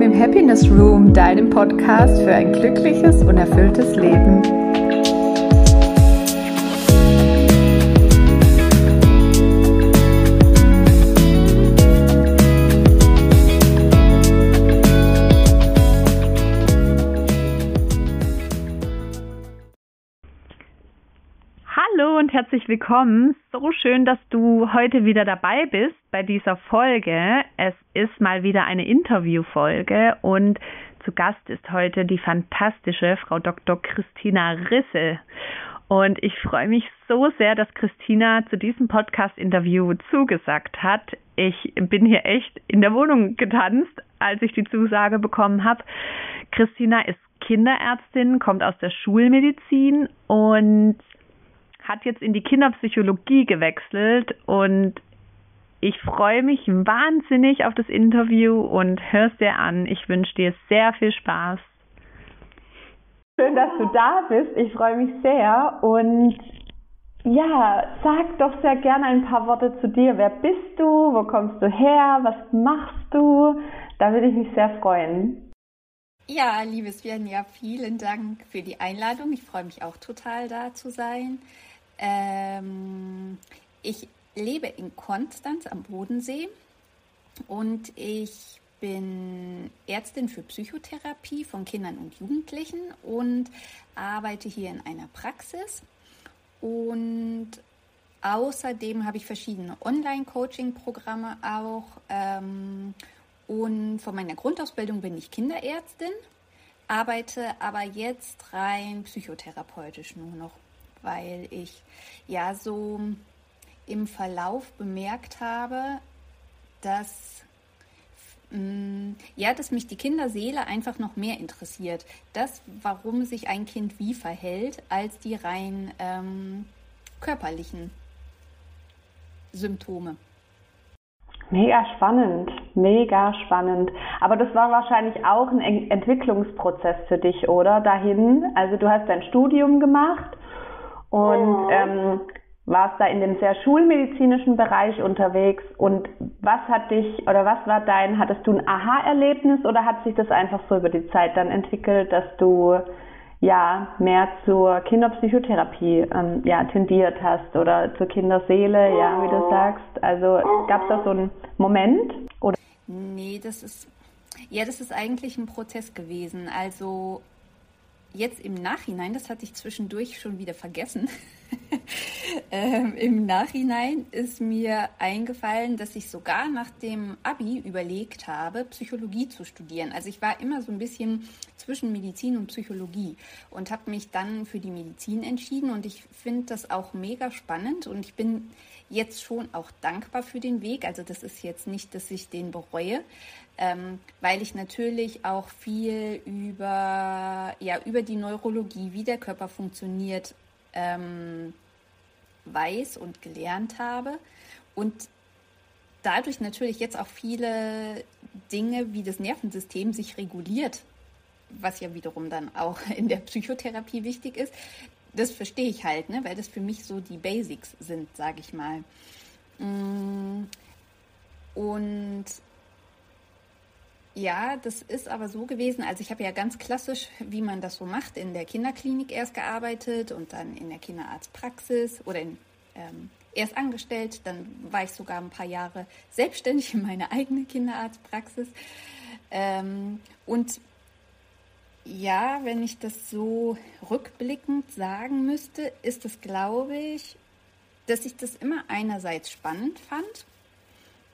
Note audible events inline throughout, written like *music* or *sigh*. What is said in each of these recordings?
willkommen im Happiness Room, deinem Podcast für ein glückliches und erfülltes Leben. Herzlich willkommen. So schön, dass du heute wieder dabei bist bei dieser Folge. Es ist mal wieder eine Interviewfolge und zu Gast ist heute die fantastische Frau Dr. Christina Risse. Und ich freue mich so sehr, dass Christina zu diesem Podcast-Interview zugesagt hat. Ich bin hier echt in der Wohnung getanzt, als ich die Zusage bekommen habe. Christina ist Kinderärztin, kommt aus der Schulmedizin und hat jetzt in die Kinderpsychologie gewechselt und ich freue mich wahnsinnig auf das Interview und hörst dir an. Ich wünsche dir sehr viel Spaß. Schön, dass du da bist. Ich freue mich sehr und ja, sag doch sehr gerne ein paar Worte zu dir. Wer bist du? Wo kommst du her? Was machst du? Da würde ich mich sehr freuen. Ja, liebes Svenja, vielen Dank für die Einladung. Ich freue mich auch total da zu sein. Ähm, ich lebe in Konstanz am Bodensee und ich bin Ärztin für Psychotherapie von Kindern und Jugendlichen und arbeite hier in einer Praxis. Und außerdem habe ich verschiedene Online-Coaching-Programme auch. Ähm, und von meiner Grundausbildung bin ich Kinderärztin, arbeite aber jetzt rein psychotherapeutisch nur noch, weil ich ja so im Verlauf bemerkt habe, dass mm, ja, dass mich die Kinderseele einfach noch mehr interessiert. Das, warum sich ein Kind wie verhält, als die rein ähm, körperlichen Symptome. Mega spannend, mega spannend. Aber das war wahrscheinlich auch ein Entwicklungsprozess für dich, oder? Dahin, also du hast dein Studium gemacht und ähm, warst da in dem sehr schulmedizinischen Bereich unterwegs und was hat dich oder was war dein, hattest du ein Aha-Erlebnis oder hat sich das einfach so über die Zeit dann entwickelt, dass du ja mehr zur Kinderpsychotherapie ähm, ja, tendiert hast oder zur Kinderseele, ja, wie du sagst? Also gab es da so einen Moment? Oder? Nee, das ist ja, das ist eigentlich ein Prozess gewesen. Also jetzt im Nachhinein, das hatte ich zwischendurch schon wieder vergessen, *laughs* ähm, im Nachhinein ist mir eingefallen, dass ich sogar nach dem ABI überlegt habe, Psychologie zu studieren. Also ich war immer so ein bisschen zwischen Medizin und Psychologie und habe mich dann für die Medizin entschieden und ich finde das auch mega spannend und ich bin jetzt schon auch dankbar für den Weg. Also das ist jetzt nicht, dass ich den bereue, ähm, weil ich natürlich auch viel über, ja, über die Neurologie, wie der Körper funktioniert, ähm, weiß und gelernt habe und dadurch natürlich jetzt auch viele Dinge wie das Nervensystem sich reguliert, was ja wiederum dann auch *laughs* in der Psychotherapie wichtig ist. Das verstehe ich halt, ne, weil das für mich so die Basics sind, sage ich mal. Mm, und ja, das ist aber so gewesen. Also ich habe ja ganz klassisch, wie man das so macht, in der Kinderklinik erst gearbeitet und dann in der Kinderarztpraxis oder in, ähm, erst angestellt. Dann war ich sogar ein paar Jahre selbstständig in meiner eigenen Kinderarztpraxis. Ähm, und ja, wenn ich das so rückblickend sagen müsste, ist es, glaube ich, dass ich das immer einerseits spannend fand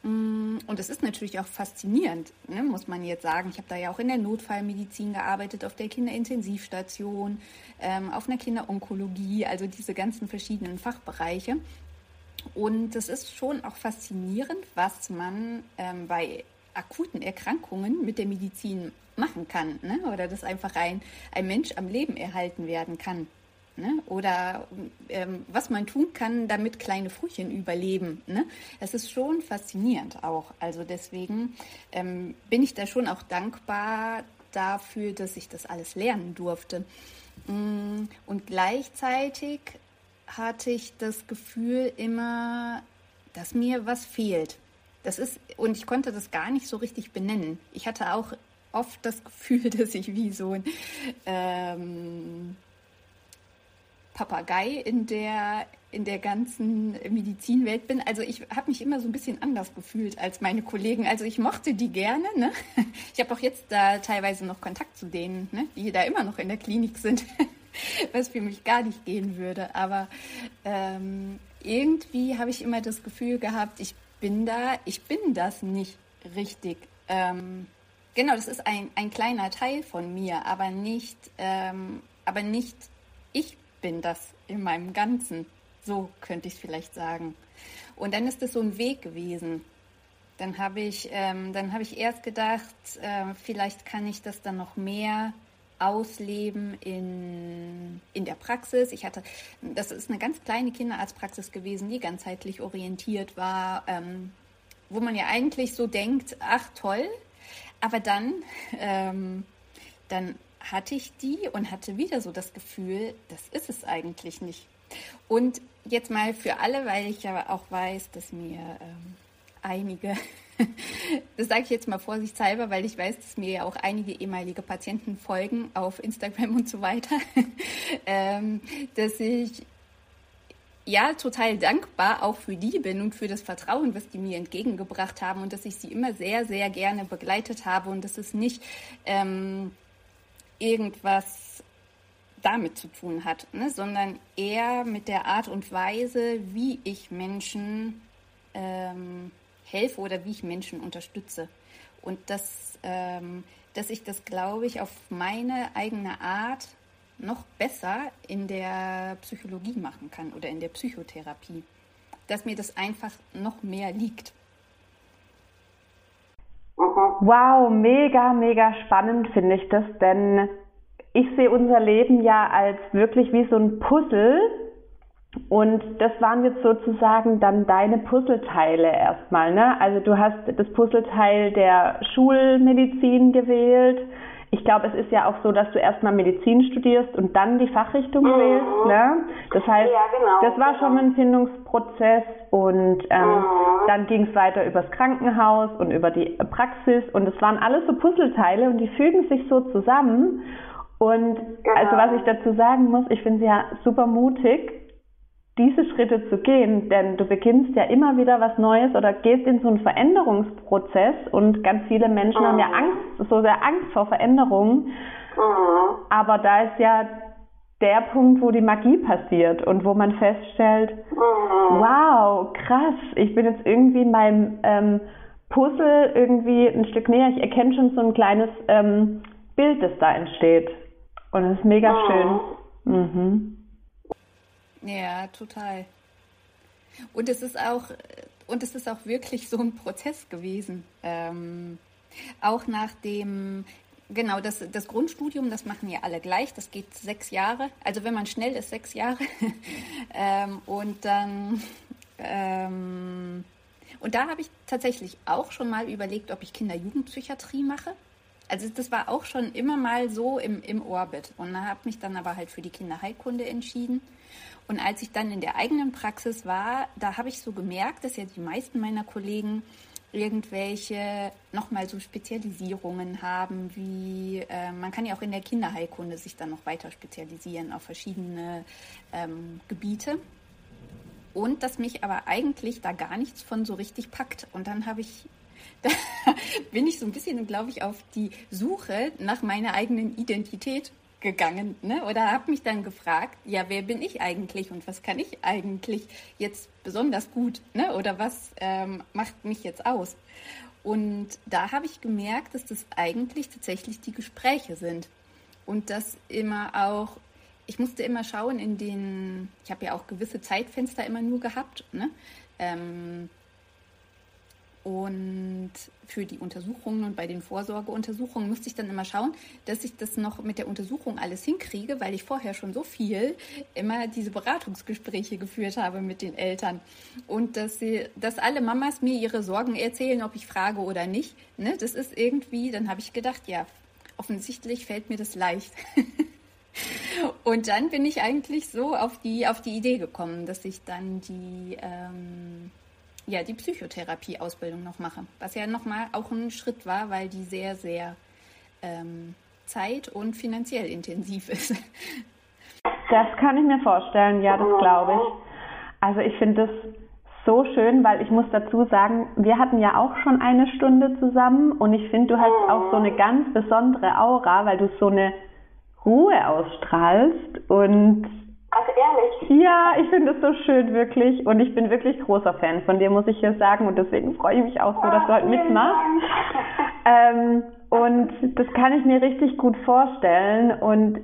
und es ist natürlich auch faszinierend, ne, muss man jetzt sagen. Ich habe da ja auch in der Notfallmedizin gearbeitet, auf der Kinderintensivstation, ähm, auf einer Kinderonkologie, also diese ganzen verschiedenen Fachbereiche. Und es ist schon auch faszinierend, was man ähm, bei akuten Erkrankungen mit der Medizin machen kann. Ne? Oder dass einfach ein, ein Mensch am Leben erhalten werden kann. Ne? Oder ähm, was man tun kann, damit kleine Frühchen überleben. Ne? Das ist schon faszinierend auch. Also deswegen ähm, bin ich da schon auch dankbar dafür, dass ich das alles lernen durfte. Mm, und gleichzeitig hatte ich das Gefühl immer, dass mir was fehlt. Das ist, und ich konnte das gar nicht so richtig benennen. Ich hatte auch oft das Gefühl, *laughs* dass ich wie so ein ähm, Papagei in der, in der ganzen Medizinwelt bin. Also ich habe mich immer so ein bisschen anders gefühlt als meine Kollegen. Also ich mochte die gerne. Ne? *laughs* Ich habe auch jetzt da teilweise noch Kontakt zu denen, ne? die da immer noch in der Klinik sind, *laughs* was für mich gar nicht gehen würde. Aber ähm, irgendwie habe ich immer das Gefühl gehabt, ich bin da, ich bin das nicht richtig. Ähm, genau, das ist ein, ein kleiner Teil von mir, aber nicht, ähm, aber nicht ich bin das in meinem Ganzen. So könnte ich es vielleicht sagen. Und dann ist es so ein Weg gewesen. Dann habe ich, ähm, dann habe ich erst gedacht, äh, vielleicht kann ich das dann noch mehr ausleben in, in der Praxis. Ich hatte, das ist eine ganz kleine Kinderarztpraxis gewesen, die ganzheitlich orientiert war, ähm, wo man ja eigentlich so denkt, ach toll, aber dann, *laughs* ähm, dann hatte ich die und hatte wieder so das Gefühl, das ist es eigentlich nicht. Und jetzt mal für alle, weil ich ja auch weiß, dass mir ähm, einige, *laughs* das sage ich jetzt mal vorsichtshalber, weil ich weiß, dass mir ja auch einige ehemalige Patienten folgen auf Instagram und so weiter, *laughs* ähm, dass ich ja total dankbar auch für die bin und für das Vertrauen, was die mir entgegengebracht haben und dass ich sie immer sehr, sehr gerne begleitet habe und dass es nicht ähm, irgendwas damit zu tun hat, ne? sondern eher mit der Art und Weise, wie ich Menschen ähm, helfe oder wie ich Menschen unterstütze. Und das, ähm, dass ich das, glaube ich, auf meine eigene Art noch besser in der Psychologie machen kann oder in der Psychotherapie. Dass mir das einfach noch mehr liegt. Wow, mega, mega spannend finde ich das, denn ich sehe unser Leben ja als wirklich wie so ein Puzzle und das waren jetzt sozusagen dann deine Puzzleteile erstmal, ne? Also du hast das Puzzleteil der Schulmedizin gewählt, ich glaube, es ist ja auch so, dass du erstmal Medizin studierst und dann die Fachrichtung mhm. wählst. Ne? Das heißt, ja, genau, das war genau. schon ein Findungsprozess und ähm, mhm. dann ging es weiter übers Krankenhaus und über die Praxis und es waren alles so Puzzleteile und die fügen sich so zusammen. Und genau. also was ich dazu sagen muss, ich finde sie ja super mutig, diese Schritte zu gehen, denn du beginnst ja immer wieder was Neues oder gehst in so einen Veränderungsprozess und ganz viele Menschen mhm. haben ja mhm. Angst, so sehr Angst vor Veränderungen. Mhm. Aber da ist ja der Punkt, wo die Magie passiert und wo man feststellt, mhm. wow, krass, ich bin jetzt irgendwie meinem ähm, Puzzle irgendwie ein Stück näher. Ich erkenne schon so ein kleines ähm, Bild, das da entsteht. Und das ist mega mhm. schön. Mhm. Ja, total. Und es ist auch, und es ist auch wirklich so ein Prozess gewesen. Ähm, auch nach dem, genau, das, das Grundstudium, das machen ja alle gleich, das geht sechs Jahre. Also wenn man schnell ist, sechs Jahre. *laughs* ähm, und dann, ähm, und da habe ich tatsächlich auch schon mal überlegt, ob ich Kinder-Jugendpsychiatrie mache. Also das war auch schon immer mal so im, im Orbit. Und habe mich dann aber halt für die Kinderheilkunde entschieden. Und als ich dann in der eigenen Praxis war, da habe ich so gemerkt, dass ja die meisten meiner Kollegen irgendwelche nochmal so Spezialisierungen haben, wie äh, man kann ja auch in der Kinderheilkunde sich dann noch weiter spezialisieren auf verschiedene ähm, Gebiete. Und dass mich aber eigentlich da gar nichts von so richtig packt. Und dann habe ich, *laughs* da bin ich so ein bisschen, glaube ich, auf die Suche nach meiner eigenen Identität gegangen ne? oder habe mich dann gefragt, ja, wer bin ich eigentlich und was kann ich eigentlich jetzt besonders gut ne? oder was ähm, macht mich jetzt aus? Und da habe ich gemerkt, dass das eigentlich tatsächlich die Gespräche sind und dass immer auch, ich musste immer schauen in den, ich habe ja auch gewisse Zeitfenster immer nur gehabt, ne? Ähm, und für die Untersuchungen und bei den Vorsorgeuntersuchungen musste ich dann immer schauen, dass ich das noch mit der Untersuchung alles hinkriege, weil ich vorher schon so viel immer diese Beratungsgespräche geführt habe mit den Eltern. Und dass, sie, dass alle Mamas mir ihre Sorgen erzählen, ob ich frage oder nicht. Ne? Das ist irgendwie, dann habe ich gedacht, ja, offensichtlich fällt mir das leicht. *laughs* und dann bin ich eigentlich so auf die, auf die Idee gekommen, dass ich dann die... Ähm, ja, die Psychotherapie-Ausbildung noch mache. Was ja nochmal auch ein Schritt war, weil die sehr, sehr ähm, zeit- und finanziell intensiv ist. *laughs* Das kann ich mir vorstellen, ja, das glaube ich. Also ich finde das so schön, weil ich muss dazu sagen, wir hatten ja auch schon eine Stunde zusammen und ich finde, du hast auch so eine ganz besondere Aura, weil du so eine Ruhe ausstrahlst und also ehrlich? Ja, ich finde es so schön, wirklich. Und ich bin wirklich großer Fan von dir, muss ich hier sagen. Und deswegen freue ich mich auch so, dass du heute mitmachst. Ähm, und das kann ich mir richtig gut vorstellen. Und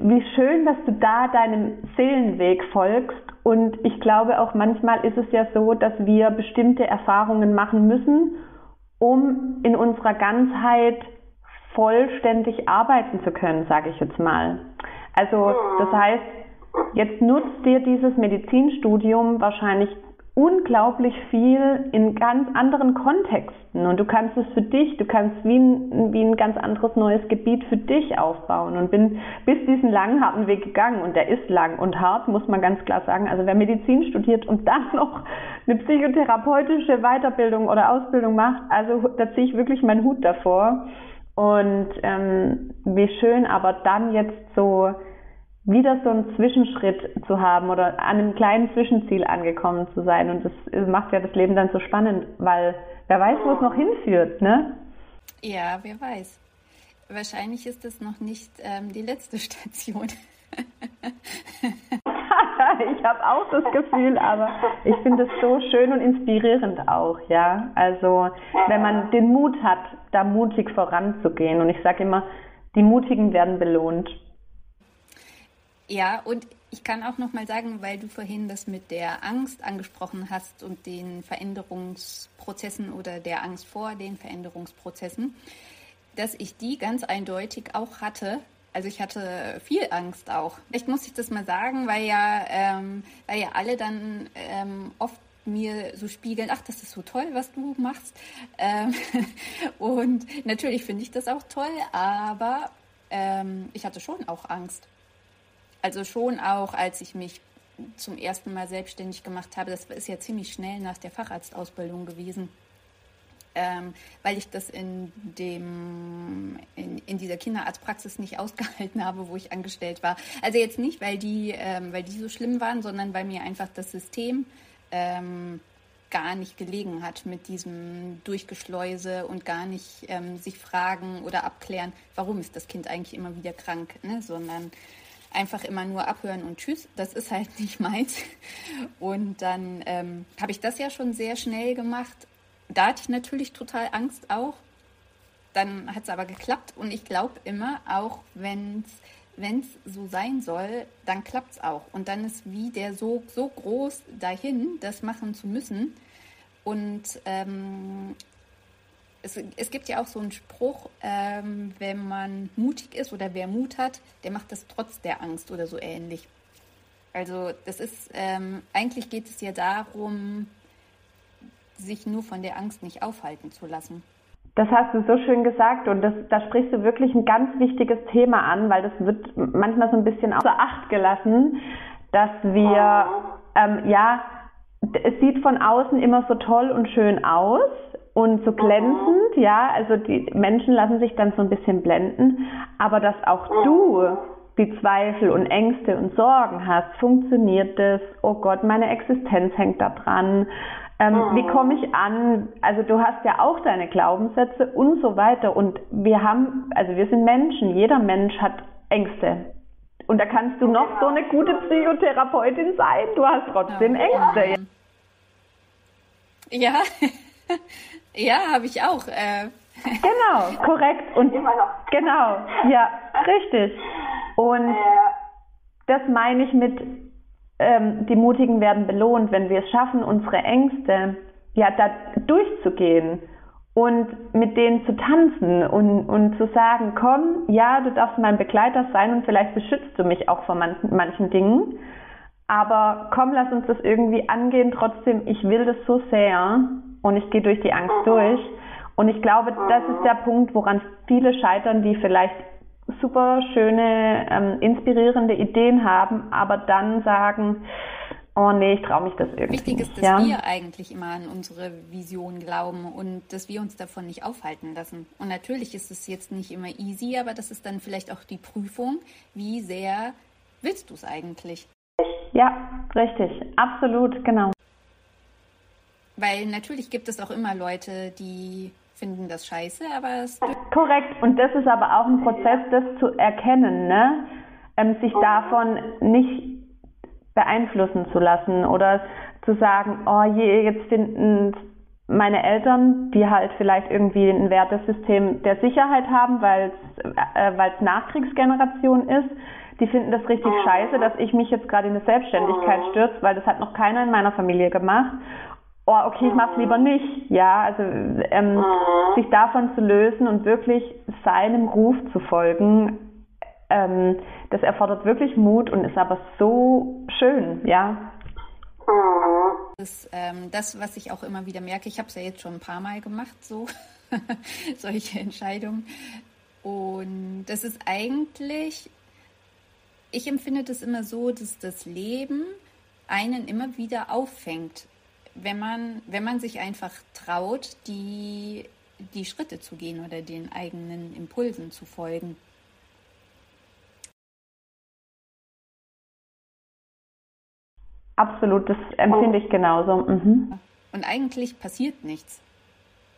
wie schön, dass du da deinem Seelenweg folgst. Und ich glaube auch manchmal ist es ja so, dass wir bestimmte Erfahrungen machen müssen, um in unserer Ganzheit vollständig arbeiten zu können, sage ich jetzt mal. Also das heißt, jetzt nutzt dir dieses Medizinstudium wahrscheinlich unglaublich viel in ganz anderen Kontexten. Und du kannst es für dich, du kannst wie ein, wie ein ganz anderes neues Gebiet für dich aufbauen. Und bin bis diesen langen, harten Weg gegangen. Und der ist lang und hart, muss man ganz klar sagen. Also wer Medizin studiert und *laughs* dann noch eine psychotherapeutische Weiterbildung oder Ausbildung macht, also da ziehe ich wirklich meinen Hut davor. Und ähm, wie schön aber dann jetzt so wieder so einen Zwischenschritt zu haben oder an einem kleinen Zwischenziel angekommen zu sein. Und das macht ja das Leben dann so spannend, weil wer weiß, wo es noch hinführt, ne? Ja, wer weiß. Wahrscheinlich ist es noch nicht ähm, die letzte *laughs* Station. *laughs* ich habe auch das Gefühl, aber ich finde es so schön und inspirierend auch, ja. Also wenn man den Mut hat, da mutig voranzugehen. Und ich sage immer, die Mutigen werden belohnt. Ja, und ich kann auch noch mal sagen, weil du vorhin das mit der Angst angesprochen hast und den Veränderungsprozessen oder der Angst vor den Veränderungsprozessen, dass ich die ganz eindeutig auch hatte. Also ich hatte viel Angst auch. Vielleicht muss ich das mal sagen, weil ja, ähm, weil ja alle dann ähm, oft mir so spiegeln, ach, das ist so toll, was du machst. Ähm, *laughs* und natürlich finde ich das auch toll, aber ähm, ich hatte schon auch Angst. Also schon auch, als ich mich zum ersten Mal selbstständig gemacht habe, das ist ja ziemlich schnell nach der Facharztausbildung gewesen, ähm, weil ich das in, dem, in, in dieser Kinderarztpraxis nicht *laughs* ausgehalten habe, wo ich angestellt war. Also jetzt nicht, weil die, ähm, weil die so schlimm waren, sondern weil mir einfach das System ähm, gar nicht gelegen hat mit diesem Durchgeschleuse und gar nicht ähm, sich fragen oder abklären, warum ist das Kind eigentlich immer wieder krank, ne? sondern einfach immer nur abhören und tschüss, das ist halt *laughs* nicht meins. Und dann ähm, habe ich das ja schon sehr schnell gemacht. Da hatte ich natürlich total Angst auch. Dann hat es aber geklappt und ich glaube immer, auch wenn es so sein soll, dann klappt es auch. Und dann ist wie der so, so groß dahin, das machen zu müssen. Und ähm, es, es gibt ja auch so einen Spruch, ähm, wenn man mutig ist oder wer Mut hat, der macht das trotz der Angst oder so ähnlich. Also das ist, ähm, eigentlich geht es ja darum, sich nur von der Angst nicht aufhalten zu lassen. Das hast du so schön gesagt und das, da sprichst du wirklich ein ganz wichtiges Thema an, weil das wird manchmal so ein bisschen außer Acht gelassen, dass wir, ähm, ja, es sieht von außen immer so toll und schön aus, und so glänzend, ja, also die Menschen lassen sich dann so ein bisschen blenden, aber dass auch du die Zweifel und Ängste und Sorgen hast, funktioniert das? Oh Gott, meine Existenz hängt da dran. Ähm, Wie komme ich an? Also du hast ja auch deine Glaubenssätze und so weiter. Und wir haben, also wir sind Menschen, jeder Mensch hat Ängste. Und da kannst du noch so eine gute Psychotherapeutin sein, du hast trotzdem Ängste. Ja. *laughs* *laughs* Ja, habe ich auch. Äh. Genau, *laughs* korrekt. Und Immer noch. Genau, ja, richtig. Und das meine ich mit, ähm, die Mutigen werden belohnt, wenn wir es schaffen, unsere Ängste ja da durchzugehen und mit denen zu tanzen und, und zu sagen, komm, ja, du darfst mein Begleiter sein und vielleicht beschützt du mich auch vor manchen, manchen Dingen. Aber komm, lass uns das irgendwie angehen. Trotzdem, ich will das so sehr und ich gehe durch die Angst durch. Und ich glaube, das ist der Punkt, woran viele scheitern, die vielleicht super schöne, ähm, inspirierende Ideen haben, aber dann sagen, oh nee, ich traue mich das irgendwie Wichtig ist, dass ja? wir eigentlich immer an unsere Vision glauben und dass wir uns davon nicht aufhalten lassen. Und natürlich ist es jetzt nicht immer easy, aber das ist dann vielleicht auch die Prüfung, wie sehr willst du es eigentlich? Ja, richtig, absolut, genau. Weil natürlich gibt es auch immer Leute, die finden das scheiße, aber es. Korrekt, und das ist aber auch ein Prozess, das zu erkennen, ne? Ähm, sich davon nicht beeinflussen zu lassen oder zu sagen, oh je, jetzt finden meine Eltern, die halt vielleicht irgendwie ein Wertesystem der Sicherheit haben, weil es äh, Nachkriegsgeneration ist, die finden das richtig scheiße, dass ich mich jetzt gerade in eine Selbstständigkeit stürze, weil das hat noch keiner in meiner Familie gemacht. Oh, okay, ich mach's lieber nicht. Ja, also ähm, sich davon zu lösen und wirklich seinem Ruf zu folgen, ähm, das erfordert wirklich Mut und ist aber so schön, ja. Das ist ähm, das, was ich auch immer wieder merke. Ich habe es ja jetzt schon ein paar Mal gemacht, so *laughs* solche Entscheidungen. Und das ist eigentlich, ich empfinde das immer so, dass das Leben einen immer wieder auffängt, wenn man, wenn man sich einfach traut, die, die Schritte zu gehen oder den eigenen Impulsen zu folgen. Absolut, das empfinde ich genauso. Mhm. Und eigentlich passiert nichts.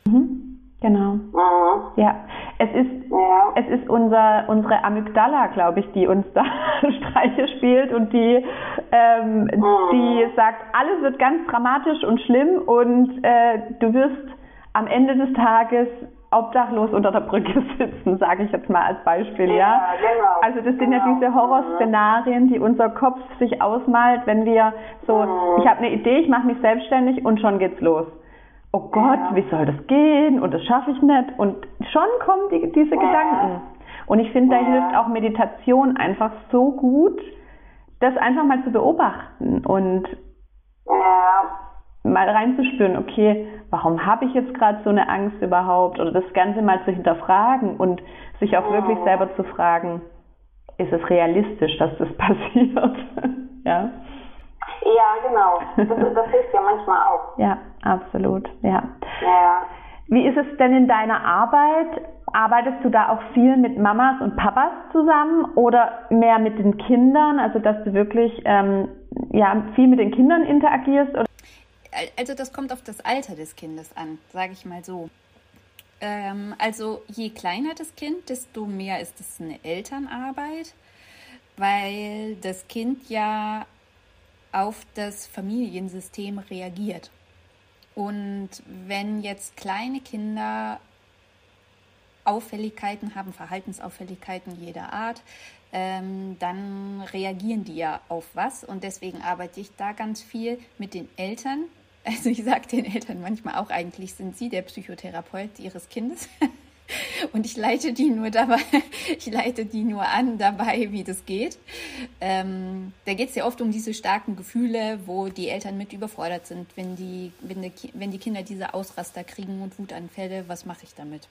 Mhm. Genau. Mhm. Ja, es ist, ja. es ist unser, unsere Amygdala, glaube ich, die uns da *laughs* Streiche spielt und die, ähm, mhm. die sagt, alles wird ganz dramatisch und schlimm und äh, du wirst am Ende des Tages obdachlos unter der Brücke *laughs* sitzen, sage ich jetzt mal als Beispiel, ja. ja? Genau, also das sind genau. ja diese Horrorszenarien, die unser Kopf sich ausmalt, wenn wir so, mhm. ich habe eine Idee, ich mache mich selbstständig und schon geht's los. Oh Gott, wie soll das gehen? Und das schaffe ich nicht. Und schon kommen die, diese. Gedanken. Und ich finde, da hilft auch Meditation einfach so gut, das einfach mal zu beobachten und mal reinzuspüren, okay, warum habe ich jetzt gerade so eine Angst überhaupt? Oder das Ganze mal zu hinterfragen und sich auch wirklich selber zu fragen, ist es realistisch, dass das *laughs* passiert? ja. Ja, genau. Das, das hilft ja manchmal auch. Ja, absolut. Ja. ja. Wie ist es denn in deiner Arbeit? Arbeitest du da auch viel mit Mamas und Papas zusammen oder mehr mit den Kindern? Also dass du wirklich ähm, ja, viel mit den Kindern interagierst? Oder? Also das kommt auf das Alter des Kindes an, sage ich mal so. Ähm, also je kleiner das Kind, desto mehr ist es eine Elternarbeit, weil das Kind ja auf das Familiensystem reagiert. Und wenn jetzt kleine Kinder Auffälligkeiten haben, Verhaltensauffälligkeiten jeder Art, ähm, dann reagieren die ja auf was. Und deswegen arbeite ich da ganz viel mit den Eltern. *laughs* Also ich sage den Eltern manchmal auch, eigentlich sind sie der Psychotherapeut ihres Kindes. *laughs* Und ich leite die nur dabei, *laughs* ich leite die nur an dabei, wie das geht. Ähm, da geht es ja oft um diese starken Gefühle, wo die Eltern mit überfordert sind, wenn die, wenn die, wenn die Kinder diese Ausraster kriegen und Wutanfälle, was mache ich damit?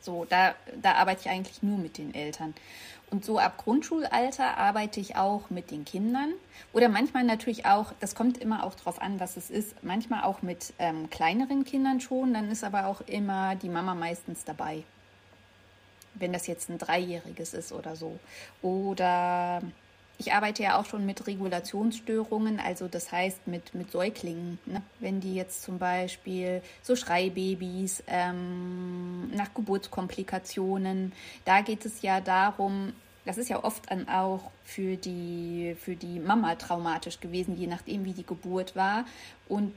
So, da, da arbeite ich eigentlich nur mit den Eltern. Und so ab Grundschulalter arbeite ich auch mit den Kindern oder manchmal natürlich auch, das kommt immer auch drauf an, was es ist, manchmal auch mit ähm, kleineren Kindern schon, dann ist aber auch immer die Mama meistens dabei. Wenn das jetzt ein Dreijähriges ist oder so. Oder ich arbeite ja auch schon mit Regulationsstörungen, also das heißt mit, mit Säuglingen. Ne? Wenn die jetzt zum Beispiel so Schreibabys ähm, nach Geburtskomplikationen, da geht es ja darum, das ist ja oft dann auch für die, für die Mama traumatisch gewesen, je nachdem, wie die Geburt war. Und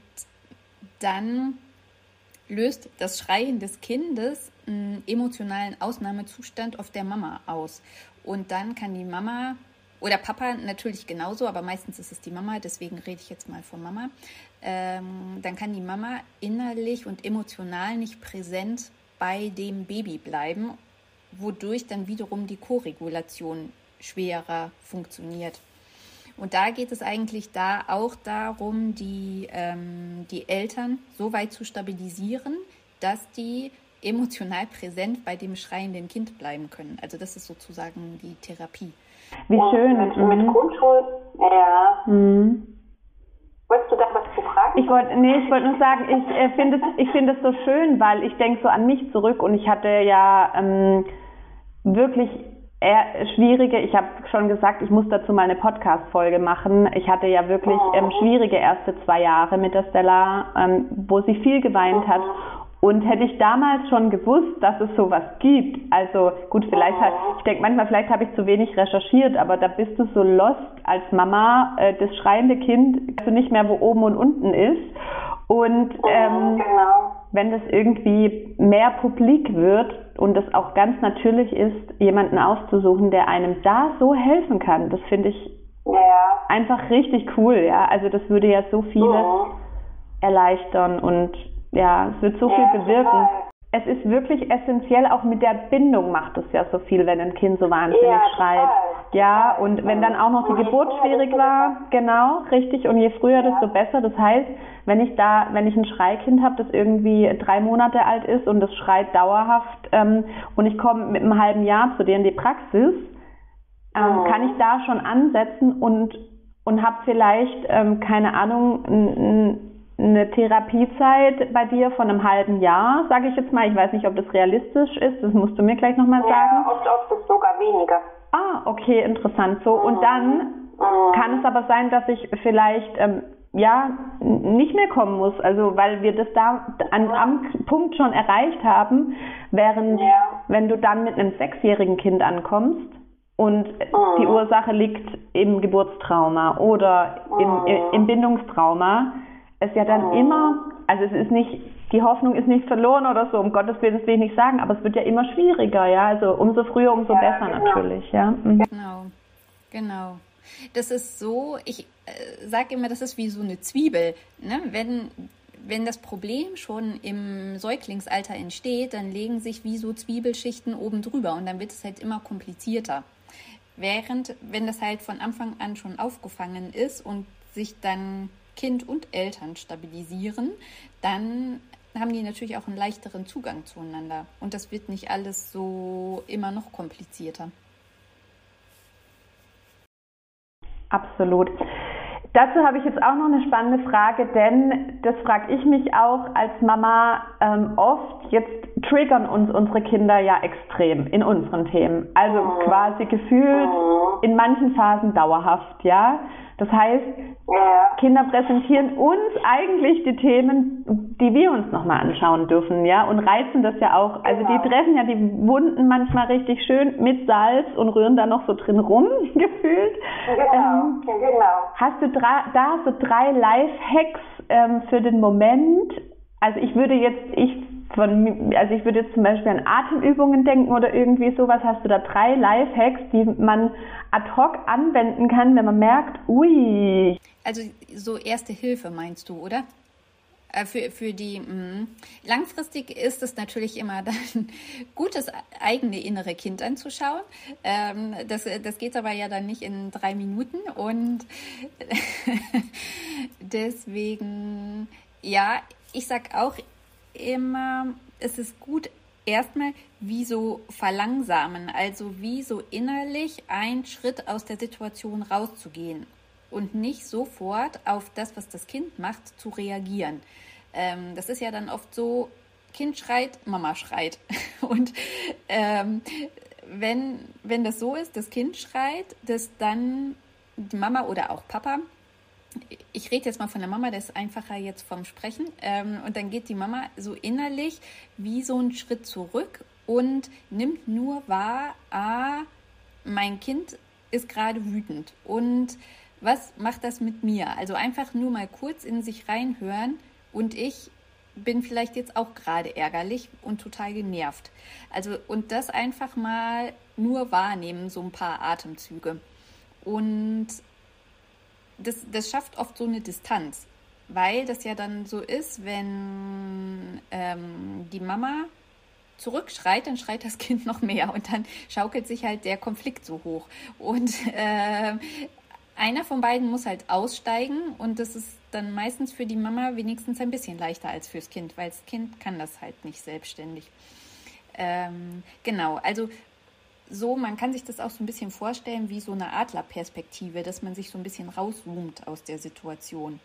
dann löst das Schreien des Kindes einen emotionalen Ausnahmezustand auf der Mama aus. Und dann kann die Mama oder Papa natürlich genauso, aber meistens ist es die Mama, deswegen rede ich jetzt mal von Mama. Ähm, dann kann die Mama innerlich und emotional nicht präsent bei dem Baby bleiben, wodurch dann wiederum die Koregulation schwerer funktioniert. Und da geht es eigentlich da auch darum, die, ähm, die Eltern so weit zu stabilisieren, dass die emotional präsent bei dem schreienden Kind bleiben können. Also das ist sozusagen die Therapie. Wie und schön. Mit, mhm. mit Grundschul, ja. Mhm. Wolltest du da was zu fragen? Ich wollte, nee, ich wollte nur sagen, ich äh, finde es, ich finde es so schön, weil ich denke so an mich zurück und ich hatte ja ähm, wirklich eher schwierige, ich habe schon gesagt, ich muss dazu mal eine Podcast-Folge machen. Ich hatte ja wirklich ähm, schwierige erste zwei Jahre mit der Stella, ähm, wo sie viel geweint hat. Und hätte ich damals schon gewusst, dass es sowas gibt, also gut, vielleicht halt, ich denke manchmal, vielleicht habe ich zu wenig recherchiert, aber da bist du so lost als Mama, äh, das schreiende Kind, also nicht mehr, wo oben und unten ist. Und ähm, genau. wenn das irgendwie mehr publik wird und es auch ganz natürlich ist, jemanden auszusuchen, der einem da so helfen kann, das finde ich ja. einfach richtig cool, ja. Also das würde ja so viele mhm. erleichtern und ja, es wird so viel bewirken. Es ist wirklich essentiell, auch mit der Bindung macht es ja so viel, wenn ein Kind so wahnsinnig ja, schreit. Ja, und wenn dann auch noch die Geburt schwierig war, genau, richtig, und je früher, desto besser. Das heißt, wenn ich da, wenn ich ein Schreikind habe, das irgendwie drei Monate alt ist und das schreit dauerhaft ähm, und ich komme mit einem halben Jahr zu dir in die Praxis, ähm, oh. kann ich da schon ansetzen und, und habe vielleicht, ähm, keine Ahnung, ein, eine Therapiezeit bei dir von einem halben Jahr, sage ich jetzt mal. Ich weiß nicht, ob das realistisch ist. Das musst du mir gleich nochmal sagen. Ja, oft, oft ist sogar weniger. Ah, okay, interessant. So, mhm. und dann mhm. kann es aber sein, dass ich vielleicht ähm, ja nicht mehr kommen muss. Also weil wir das da an, am Punkt schon erreicht haben, während ja. wenn du dann mit einem sechsjährigen Kind ankommst und mhm. die Ursache liegt im Geburtstrauma oder im, mhm. im Bindungstrauma es ja dann immer, also es ist nicht, die Hoffnung ist nicht verloren oder so, um Gottes Willen, das will ich nicht sagen, aber es wird ja immer schwieriger, ja, also umso früher, umso ja, besser genau. natürlich, ja. Mhm. Genau, genau. Das ist so, ich äh, sage immer, das ist wie so eine Zwiebel, ne? wenn wenn das Problem schon im Säuglingsalter entsteht, dann legen sich wie so Zwiebelschichten oben drüber und dann wird es halt immer komplizierter. Während, wenn das halt von Anfang an schon aufgefangen ist und sich dann Kind und Eltern stabilisieren, dann haben die natürlich auch einen leichteren Zugang zueinander. Und das wird nicht alles so immer noch komplizierter. Absolut. Dazu habe ich jetzt auch noch eine spannende Frage, denn das frage ich mich auch als Mama ähm, oft. Jetzt triggern uns unsere Kinder ja extrem in unseren Themen. Also quasi gefühlt in manchen Phasen dauerhaft, ja. Das heißt. Kinder präsentieren uns eigentlich die Themen, die wir uns nochmal anschauen dürfen, ja, und reizen das ja auch. Also genau. die treffen ja die Wunden manchmal richtig schön mit Salz und rühren da noch so drin rum, *laughs* gefühlt. Genau, ähm, genau. Hast du da so drei Life-Hacks ähm, für den Moment? Also ich würde jetzt, ich von, also ich würde jetzt zum Beispiel an Atemübungen denken oder irgendwie sowas. Hast du da drei Life-Hacks, die man ad hoc anwenden kann, wenn man merkt, ui. Also so erste Hilfe meinst du, oder? Äh, für, für die mh. Langfristig ist es natürlich immer dann *laughs* gut, das eigene innere Kind anzuschauen. Ähm, das, das geht aber ja dann nicht in drei Minuten und *laughs* deswegen, ja, ich sag auch immer, es ist gut, erstmal wie so verlangsamen, also wie so innerlich einen Schritt aus der Situation rauszugehen und nicht sofort auf das, was das Kind macht, zu reagieren. Ähm, das ist ja dann oft so, Kind schreit, Mama schreit. *laughs* Und ähm, wenn, wenn das so ist, das Kind schreit, dass dann Mama oder auch Papa ich rede jetzt mal von der Mama, das ist einfacher jetzt vom Sprechen. Ähm, und dann geht die Mama so innerlich wie so einen Schritt zurück und nimmt nur wahr, ah, mein Kind ist gerade wütend. Und was macht das mit mir? Also einfach nur mal kurz in sich reinhören und ich bin vielleicht jetzt auch gerade ärgerlich und total genervt. Also und das einfach mal nur wahrnehmen, so ein paar Atemzüge. Und das, das schafft oft so eine Distanz, weil das ja dann so ist, wenn ähm, die Mama zurückschreit, dann schreit das *laughs* Kind noch mehr und dann schaukelt sich halt der Konflikt so hoch. Und äh, einer von beiden muss halt aussteigen und das ist dann meistens für die Mama wenigstens ein bisschen leichter als fürs Kind, weil das Kind kann das halt nicht selbstständig. Ähm, genau, also so, man kann sich das auch so ein bisschen vorstellen wie so eine Adlerperspektive, dass man sich so ein bisschen rauszoomt aus der Situation.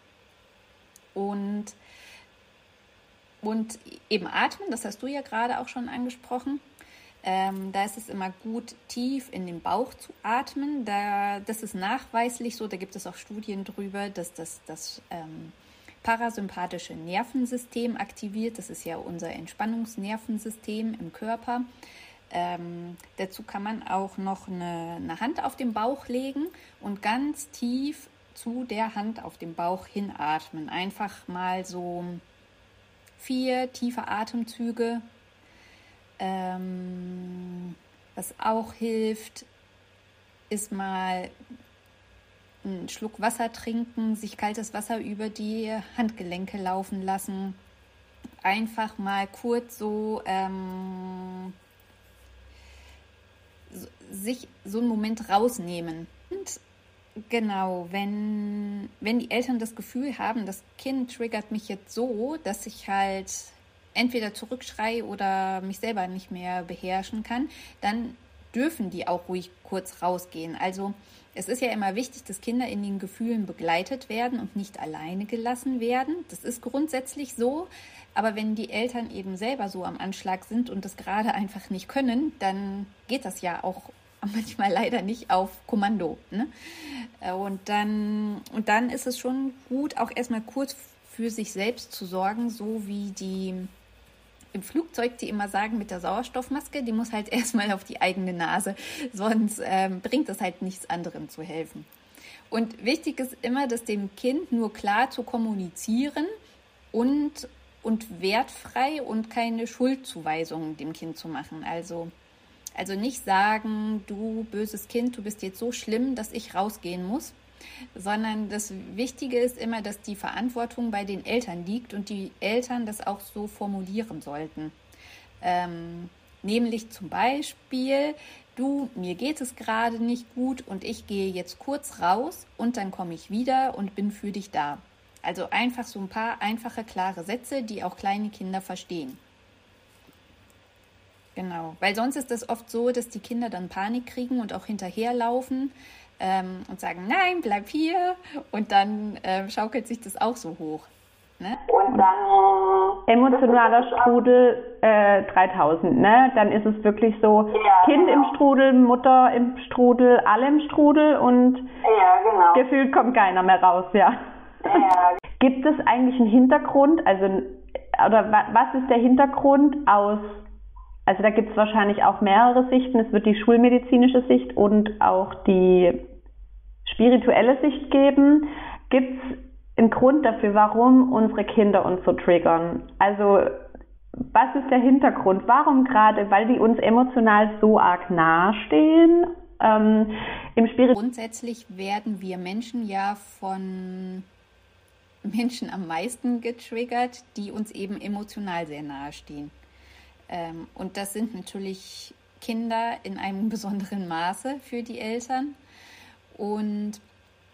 und, und eben atmen, das hast du ja gerade auch schon angesprochen. Ähm, da ist es immer gut, tief in den Bauch zu atmen. Da, das ist nachweislich so, da gibt es auch Studien drüber, dass das, das ähm, parasympathische Nervensystem aktiviert. Das ist ja unser Entspannungsnervensystem im Körper. Ähm, dazu kann man auch noch eine, eine Hand auf den Bauch legen und ganz tief zu der Hand auf dem Bauch hinatmen. Einfach mal so vier tiefe Atemzüge. Ähm, was auch hilft, ist mal einen Schluck Wasser trinken, sich kaltes Wasser über die Handgelenke laufen lassen. Einfach mal kurz so, ähm, so sich so einen Moment rausnehmen. Und genau, wenn, wenn die Eltern das Gefühl haben, das Kind triggert mich jetzt so, dass ich halt entweder zurückschreie oder mich selber nicht mehr beherrschen kann, dann dürfen die auch ruhig kurz rausgehen. Also es ist ja immer wichtig, dass Kinder in den Gefühlen begleitet werden und nicht alleine gelassen werden. Das ist grundsätzlich so. Aber wenn die Eltern eben selber so am Anschlag sind und das gerade einfach nicht können, dann geht das ja auch *laughs* manchmal leider nicht auf Kommando. Ne? Und, dann, und dann ist es schon gut, auch erstmal kurz für sich selbst zu sorgen, so wie die im Flugzeug, die immer sagen, mit der Sauerstoffmaske, die muss halt *laughs* erstmal auf die eigene Nase, sonst ähm, bringt es halt nichts anderem zu helfen. Und wichtig ist immer, dass dem Kind nur klar zu kommunizieren und, und wertfrei und keine Schuldzuweisungen dem Kind zu machen. Also, also nicht sagen, du böses Kind, du bist jetzt so schlimm, dass ich rausgehen muss, sondern das Wichtige ist immer, dass die Verantwortung bei den Eltern liegt und die Eltern das auch so formulieren sollten. Ähm, nämlich zum Beispiel, du, mir geht es gerade nicht gut und ich gehe jetzt kurz raus und dann komme ich wieder und bin für dich da. Also einfach so ein paar einfache, klare Sätze, die auch kleine Kinder verstehen. Genau, weil sonst ist es oft so, dass die Kinder dann Panik kriegen und auch hinterherlaufen, ähm, und sagen, nein, bleib hier. Und dann äh, schaukelt sich das auch so hoch. Ne? Und dann emotionaler Strudel äh, 3000, ne? Dann ist es wirklich so ja, Kind genau. im Strudel, Mutter im Strudel, alle im Strudel und ja, genau. gefühlt kommt keiner mehr raus, ja. ja. Gibt es eigentlich einen Hintergrund, also oder was ist der Hintergrund aus also da gibt es wahrscheinlich auch mehrere Sichten. Es wird die schulmedizinische Sicht und auch die spirituelle Sicht geben. Gibt es einen Grund dafür, warum unsere Kinder uns so triggern? Also was ist der Hintergrund? Warum gerade? Weil die uns emotional so arg nahestehen? Ähm, im Spirit Grundsätzlich werden wir Menschen ja von Menschen am meisten getriggert, die uns eben emotional sehr nahestehen. Ähm, und das sind natürlich Kinder in einem *laughs* besonderen Maße für die Eltern. Und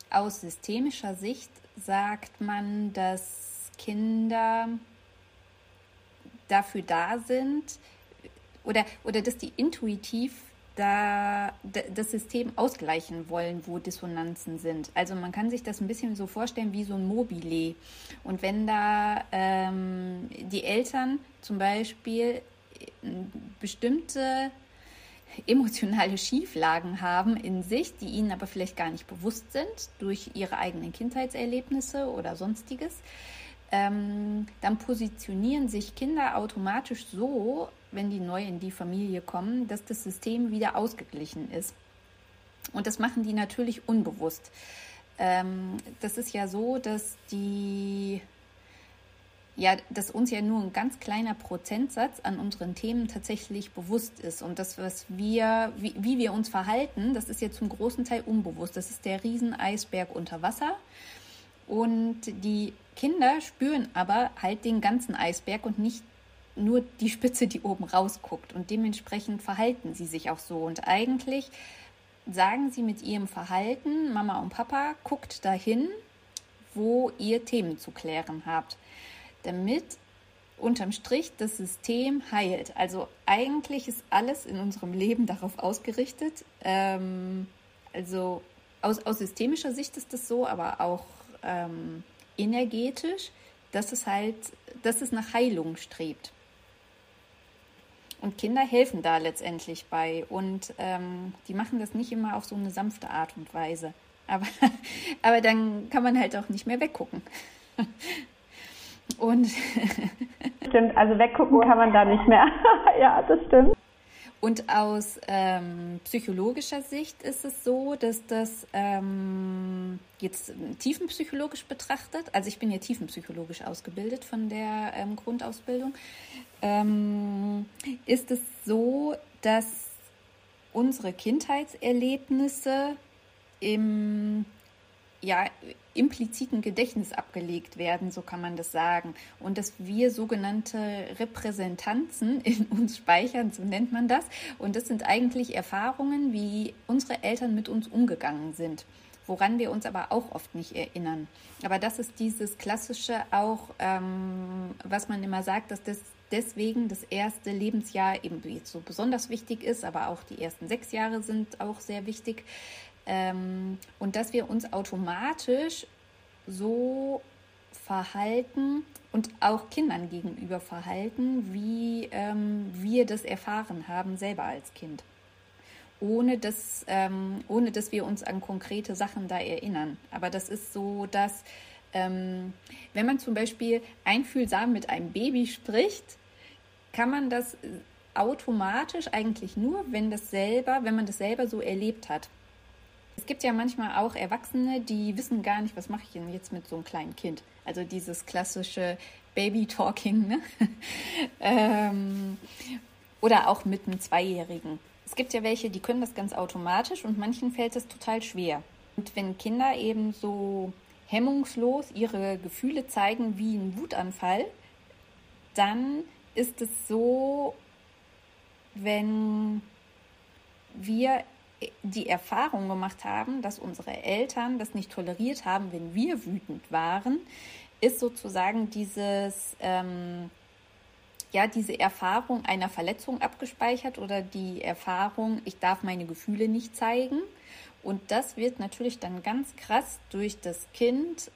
aus systemischer Sicht sagt man, dass Kinder dafür da sind oder, oder dass die intuitiv da das System ausgleichen wollen, wo Dissonanzen sind. Also man kann sich das ein bisschen so vorstellen wie so ein Mobile. Und wenn da ähm, die Eltern zum Beispiel bestimmte emotionale Schieflagen haben in sich, die ihnen aber vielleicht gar nicht bewusst sind durch ihre eigenen Kindheitserlebnisse oder sonstiges, ähm, dann positionieren sich Kinder automatisch so, wenn die neu in die Familie kommen, dass das System wieder ausgeglichen ist. Und das machen die natürlich unbewusst. Ähm, das ist ja so, dass die ja, dass uns ja nur ein ganz kleiner Prozentsatz an unseren Themen tatsächlich bewusst ist. Und das, was wir, wie, wie wir uns verhalten, das ist ja zum großen Teil unbewusst. Das ist der Rieseneisberg unter Wasser. Und die Kinder spüren aber halt den ganzen Eisberg und nicht nur die Spitze, die oben rausguckt. Und dementsprechend verhalten sie sich auch so. Und eigentlich sagen sie mit ihrem Verhalten, Mama und Papa, guckt dahin, wo ihr Themen zu klären habt damit unterm Strich das System heilt. Also eigentlich ist alles in unserem Leben darauf ausgerichtet. Ähm, also aus, aus, systemischer Sicht ist das so, aber auch ähm, energetisch, dass es halt, dass es nach Heilung strebt. Und Kinder helfen da letztendlich bei. Und ähm, die machen das nicht immer auf so eine sanfte Art und Weise. Aber, *laughs* aber dann kann man halt auch nicht mehr weggucken. *laughs* Und *laughs* stimmt, also weggucken kann man da nicht mehr. *laughs* ja, das stimmt. Und aus ähm, psychologischer Sicht ist es so, dass das ähm, jetzt tiefenpsychologisch betrachtet, also ich bin ja tiefenpsychologisch ausgebildet von der ähm, Grundausbildung, ähm, ist es so, dass unsere Kindheitserlebnisse im ja, impliziten Gedächtnis abgelegt werden, so kann man das sagen. Und dass wir sogenannte Repräsentanzen in *laughs* uns speichern, so nennt man das. Und das sind eigentlich Erfahrungen, wie unsere Eltern mit uns umgegangen sind woran wir uns aber auch oft nicht erinnern. Aber das ist dieses klassische auch, ähm, was man immer sagt, dass das deswegen das erste Lebensjahr eben so besonders wichtig ist, aber auch die ersten sechs Jahre sind auch sehr wichtig, ähm, und dass wir uns automatisch so verhalten und auch Kindern gegenüber verhalten, wie ähm, wir das erfahren haben selber als Kind. Ohne dass, ähm, ohne dass wir uns an konkrete Sachen da erinnern. Aber das ist so, dass ähm, wenn man zum Beispiel einfühlsam mit einem Baby spricht, kann man das automatisch eigentlich nur, wenn das selber, wenn man das selber so erlebt hat. Es gibt ja manchmal auch Erwachsene, die wissen gar nicht, was mache ich denn jetzt mit so einem kleinen Kind. Also dieses klassische Baby-Talking. Ne? *laughs* ähm, oder auch mit einem Zweijährigen. Es gibt ja welche, die können das ganz automatisch und manchen fällt es total schwer. Und wenn Kinder eben so hemmungslos ihre Gefühle zeigen wie ein Wutanfall, dann ist es so, wenn wir die Erfahrung gemacht haben, dass unsere Eltern das nicht toleriert haben, wenn wir wütend waren, ist sozusagen dieses, ähm, ja, diese Erfahrung einer Verletzung abgespeichert oder die Erfahrung, ich darf meine Gefühle nicht zeigen. Und das wird natürlich dann ganz krass durch das Kind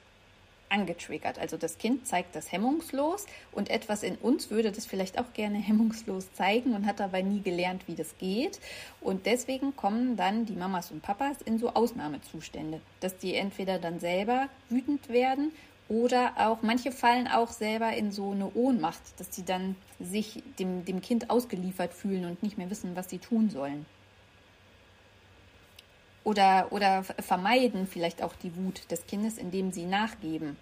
angetriggert. Also das Kind zeigt das hemmungslos und etwas in uns würde das vielleicht auch gerne *laughs* hemmungslos zeigen und hat dabei nie gelernt, wie das geht. Und deswegen kommen dann die Mamas und Papas in so Ausnahmezustände, dass die entweder dann selber wütend werden oder auch, manche fallen auch selber in so eine Ohnmacht, dass sie dann sich dem, dem Kind ausgeliefert fühlen und nicht mehr wissen, was sie tun sollen oder, oder vermeiden vielleicht auch die Wut des Kindes, indem sie nachgeben.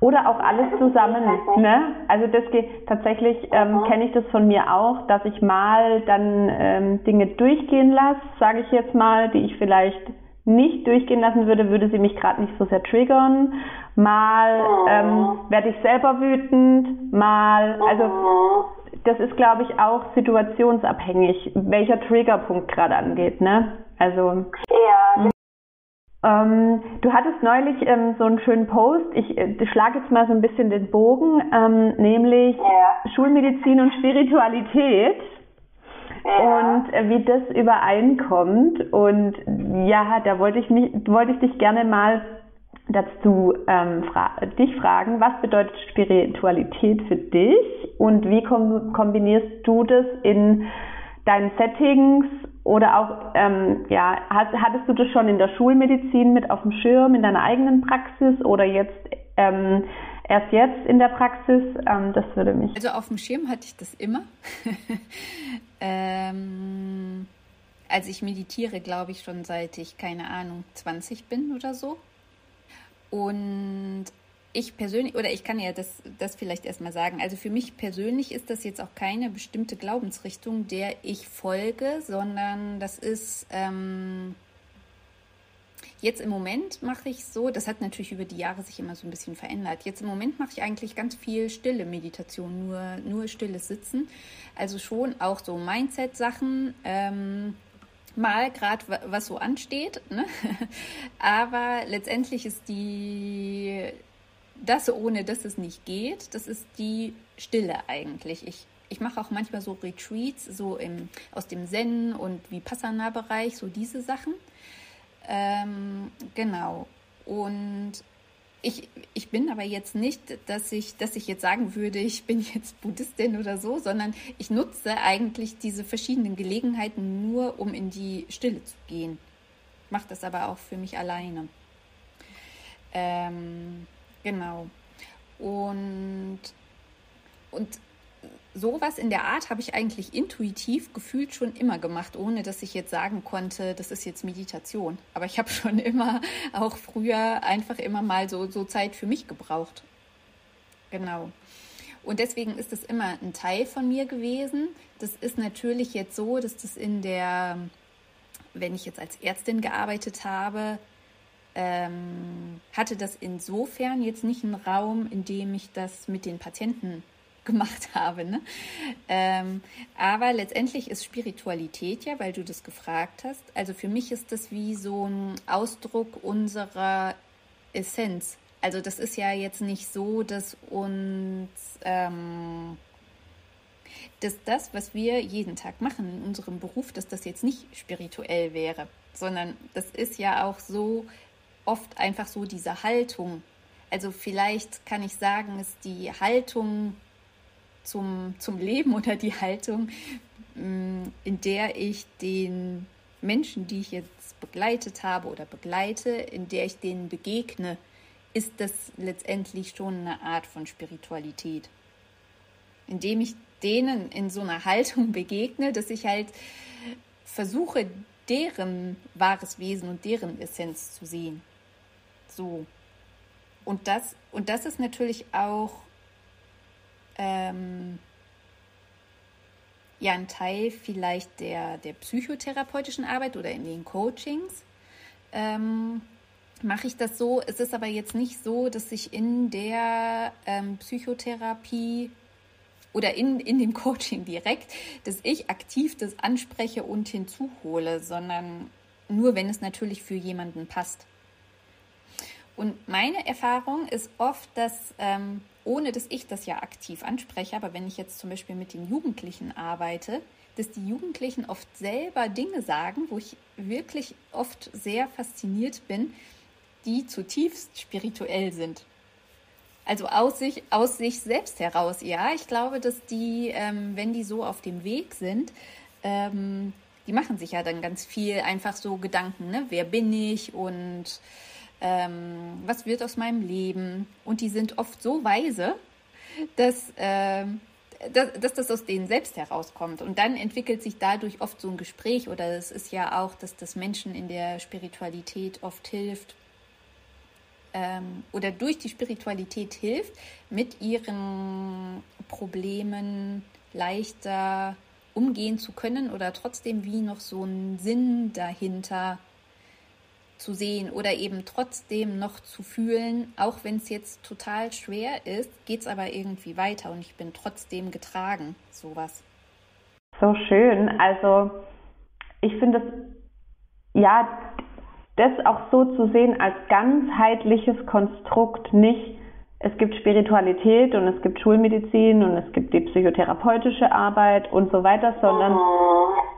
Oder auch alles zusammen. Ne? Also das geht tatsächlich, ähm, kenne ich das von mir auch, dass ich mal dann ähm, Dinge durchgehen lasse, sage ich jetzt mal, die ich vielleicht nicht durchgehen lassen würde, würde sie mich gerade nicht so sehr triggern. Mal ähm, werde ich selber wütend, mal, also das ist, glaube ich, auch situationsabhängig, welcher Triggerpunkt gerade angeht, ne? Also. Ja. Ähm, du hattest neulich ähm, so einen schönen Post. Ich äh, schlage jetzt mal so ein bisschen den Bogen, ähm, nämlich ja. Schulmedizin und Spiritualität. Ja. Und äh, wie das übereinkommt. Und ja, da wollte ich mich, wollte ich dich gerne mal dazu ähm, fra dich fragen, was bedeutet Spiritualität für dich und wie kom kombinierst du das in deinen Settings oder auch, ähm, ja, hast, hattest du das schon in der Schulmedizin mit auf dem Schirm, in deiner eigenen Praxis oder jetzt ähm, erst jetzt in der Praxis? Ähm, das würde mich. Also auf dem Schirm hatte ich das immer. *laughs* ähm, also ich meditiere, glaube ich, schon seit ich, keine Ahnung, 20 bin oder so. Und ich persönlich, oder ich kann ja das, das vielleicht erstmal sagen, also für mich persönlich ist das jetzt auch keine bestimmte Glaubensrichtung, der ich folge, sondern das ist ähm, jetzt im Moment mache ich so, das hat natürlich über die Jahre sich immer so ein bisschen verändert. Jetzt im Moment mache ich eigentlich ganz viel stille Meditation, nur, nur stilles Sitzen. Also schon auch so Mindset-Sachen. Ähm, mal gerade, was so ansteht. Ne? *laughs* Aber letztendlich ist die, das ohne dass es nicht geht, das ist die Stille eigentlich. Ich, ich mache auch manchmal so Retreats, so im, aus dem Zen und Vipassana-Bereich, so diese Sachen. Ähm, genau. Und ich, ich bin aber jetzt nicht, dass ich, dass ich jetzt sagen würde, ich bin jetzt Buddhistin oder so, sondern ich nutze eigentlich diese verschiedenen Gelegenheiten nur, um in die Stille zu gehen. Mache das aber auch für mich alleine. Ähm, genau. Und, und sowas in der Art habe ich eigentlich intuitiv gefühlt schon immer gemacht, ohne dass ich jetzt sagen konnte, das ist jetzt Meditation. Aber ich habe *laughs* schon immer, auch früher, einfach immer mal so, so Zeit für mich gebraucht. Genau. Und deswegen ist es immer ein Teil von mir gewesen. Das ist natürlich jetzt so, dass das in der, wenn ich jetzt als Ärztin gearbeitet habe, ähm, hatte das insofern jetzt nicht einen Raum, in dem ich das mit den Patienten gemacht *laughs* habe. Ne? Ähm, aber letztendlich ist Spiritualität ja, weil du das gefragt hast. Also für mich ist das wie so ein Ausdruck unserer Essenz. Also das ist ja jetzt nicht so, dass uns ähm, dass das, was wir jeden Tag machen in unserem Beruf, dass das jetzt nicht spirituell wäre, sondern das ist ja auch so oft einfach so diese Haltung. Also vielleicht kann ich sagen, ist die Haltung zum, zum Leben oder die Haltung, mm, in der ich den Menschen, die ich jetzt begleitet habe oder begleite, in der ich denen begegne, ist das letztendlich schon eine Art von Spiritualität. Indem ich denen in so einer Haltung *laughs* begegne, dass ich halt versuche, deren wahres Wesen und deren Essenz zu sehen. So. Und das, und das ist natürlich auch ähm, ja ein Teil vielleicht der, der psychotherapeutischen Arbeit oder in den Coachings. Ähm, mache ich das so. Es ist aber jetzt nicht so, dass ich in der ähm, Psychotherapie oder in, in dem Coaching direkt, dass ich aktiv das anspreche und hinzuhole, sondern nur, wenn es natürlich für jemanden passt. Und meine Erfahrung ist oft, dass ähm, ohne dass ich das ja aktiv anspreche, aber wenn ich jetzt zum Beispiel mit den Jugendlichen arbeite, dass die Jugendlichen oft selber Dinge sagen, wo ich wirklich oft sehr fasziniert bin, die zutiefst spirituell sind. Also aus sich, aus sich selbst heraus, ja. Ich glaube, dass die, ähm, wenn die so auf dem Weg sind, ähm, die machen sich ja dann ganz viel einfach so Gedanken, ne? Wer bin ich und ähm, was wird aus meinem Leben? Und die sind oft so weise, dass, äh, dass, dass, das aus denen selbst herauskommt. Und dann entwickelt sich dadurch oft so ein Gespräch oder es ist ja auch, dass das Menschen in der Spiritualität oft hilft ähm, oder durch die Spiritualität hilft, mit ihren Problemen leichter umgehen zu können oder trotzdem wie noch so einen Sinn dahinter zu sehen oder eben trotzdem noch zu fühlen, auch wenn es jetzt total schwer ist, geht es aber irgendwie weiter und ich bin trotzdem getragen, sowas. So schön. Also ich finde es, ja, das auch so zu sehen als ganzheitliches Konstrukt, nicht es gibt Spiritualität und es gibt Schulmedizin und es gibt die psychotherapeutische Arbeit und so weiter, sondern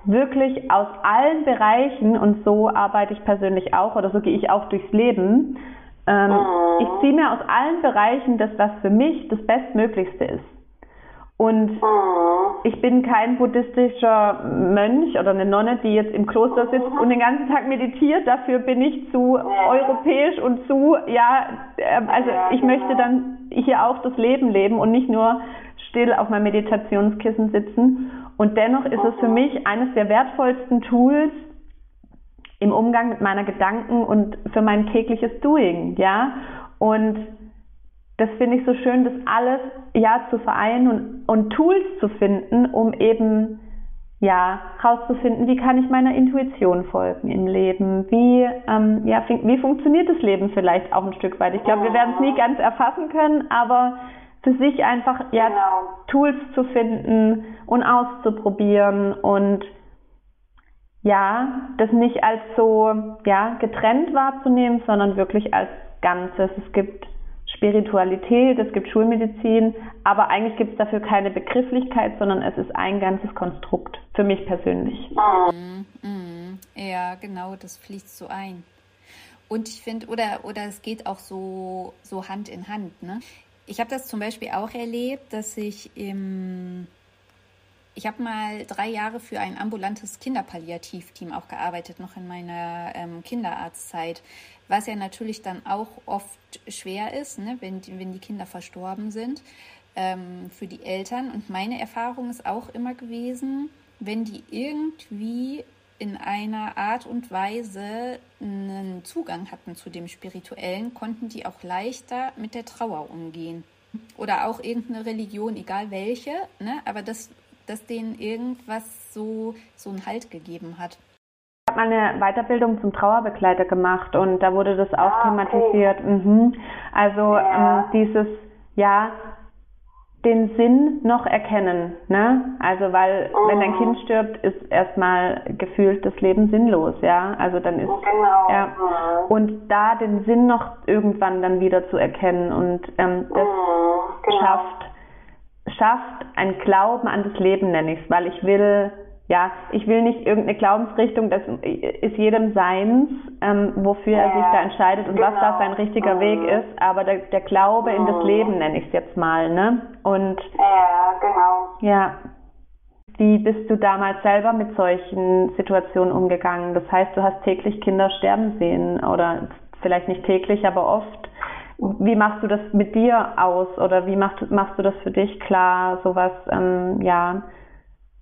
wirklich aus allen Bereichen und so arbeite ich persönlich auch oder so gehe ich auch durchs Leben. Ähm, ich ziehe mir aus allen Bereichen das, was für mich das Bestmöglichste ist. Und ich bin kein buddhistischer Mönch oder eine Nonne, die jetzt im Kloster sitzt und den ganzen Tag meditiert. Dafür bin ich zu europäisch und zu, ja, ähm, also ich möchte dann hier auch das Leben leben und nicht nur still auf meinem Meditationskissen sitzen. Und dennoch ist es für mich eines der wertvollsten Tools im Umgang mit meiner Gedanken und für mein tägliches Doing, ja. Und das finde ich so schön, das alles ja zu vereinen und, und Tools zu finden, um eben ja herauszufinden, wie kann ich meiner Intuition folgen im Leben, wie ähm, ja wie funktioniert das Leben vielleicht auch ein Stück weit. Ich glaube, wir werden es nie ganz erfassen können, aber für sich einfach ja genau. Tools zu finden und auszuprobieren und ja, das nicht als so ja getrennt wahrzunehmen, sondern wirklich als Ganzes. Es gibt Spiritualität, es gibt Schulmedizin, aber eigentlich gibt es dafür keine Begrifflichkeit, sondern es ist ein ganzes Konstrukt, für mich persönlich. Mm, mm, ja, genau, das fließt so ein. Und ich finde, oder, oder es geht auch so, so Hand in Hand. Ne? Ich habe das zum Beispiel auch erlebt, dass ich im ich habe mal drei Jahre für ein ambulantes Kinderpalliativteam auch gearbeitet, noch in meiner ähm, Kinderarztzeit, was ja natürlich dann auch oft schwer ist, ne, wenn, die, wenn die Kinder verstorben sind, ähm, für die Eltern. Und meine Erfahrung ist auch immer gewesen, wenn die irgendwie in einer Art und Weise einen Zugang hatten zu dem Spirituellen, konnten die auch leichter mit der Trauer umgehen. Oder auch irgendeine Religion, egal welche, ne? aber das, dass denen irgendwas so, so einen Halt gegeben hat. Ich habe mal eine Weiterbildung zum Trauerbegleiter gemacht und da wurde das auch ah, thematisiert. Okay. Mhm. Also ja. ähm, dieses, ja, den Sinn noch erkennen. Ne? Also weil oh. wenn dein Kind stirbt, ist erstmal gefühlt das Leben sinnlos, ja. Also dann ist genau. ja und da den Sinn noch irgendwann dann wieder zu erkennen und ähm, das oh, genau. schafft schafft ein Glauben an das Leben nenne ich es, weil ich will ja, ich will nicht irgendeine Glaubensrichtung, das ist jedem seins, ähm, wofür ja, er sich da entscheidet und genau. was da sein richtiger mhm. Weg ist, aber der, der Glaube mhm. in das mhm. Leben nenne ich es jetzt mal, ne? Und ja, genau. Ja. Wie bist du damals selber mit solchen Situationen umgegangen? Das heißt, du hast täglich Kinder sterben sehen oder vielleicht nicht täglich, aber oft. Wie machst du das mit dir aus oder wie machst, machst du das für dich klar, sowas, ähm, ja,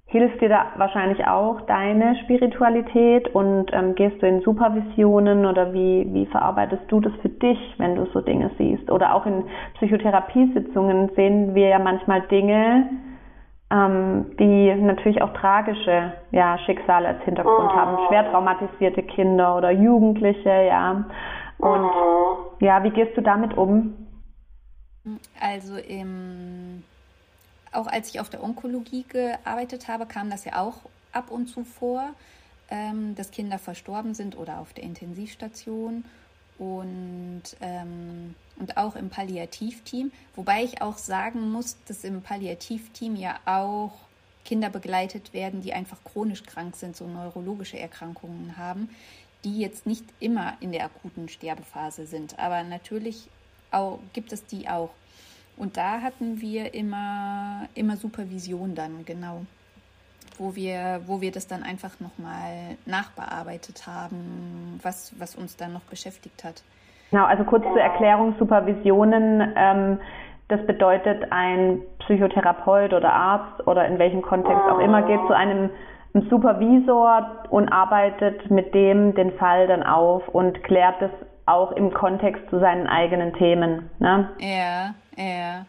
hilft dir da wahrscheinlich auch deine Spiritualität und ähm, gehst du in Supervisionen oder wie, wie verarbeitest du das für dich, wenn du so Dinge siehst? Oder auch in Psychotherapiesitzungen sehen wir ja manchmal Dinge, ähm, die natürlich auch tragische ja, Schicksale als Hintergrund oh. haben, schwer traumatisierte Kinder oder Jugendliche, ja. Und oh. ja, wie gehst du damit um? Also im auch als ich auf der Onkologie gearbeitet habe, kam das ja auch ab und zu vor, ähm, dass Kinder verstorben sind oder auf der Intensivstation und, ähm, und auch im Palliativteam. Wobei ich auch sagen muss, dass im Palliativteam ja auch Kinder begleitet werden, die einfach chronisch krank sind, so neurologische Erkrankungen haben, die jetzt nicht immer in der akuten Sterbephase sind. Aber natürlich auch, gibt es die auch. Und da hatten wir immer, immer Supervision dann, genau. Wo wir, wo wir das dann einfach nochmal nachbearbeitet haben, was, was uns dann noch beschäftigt hat. Genau, also kurz zur Erklärung, Supervisionen, ähm, das bedeutet, ein Psychotherapeut oder Arzt oder in welchem Kontext auch immer geht zu einem Supervisor und arbeitet mit dem den Fall dann auf und klärt es auch im Kontext zu seinen eigenen Themen. Ne? Ja, ja.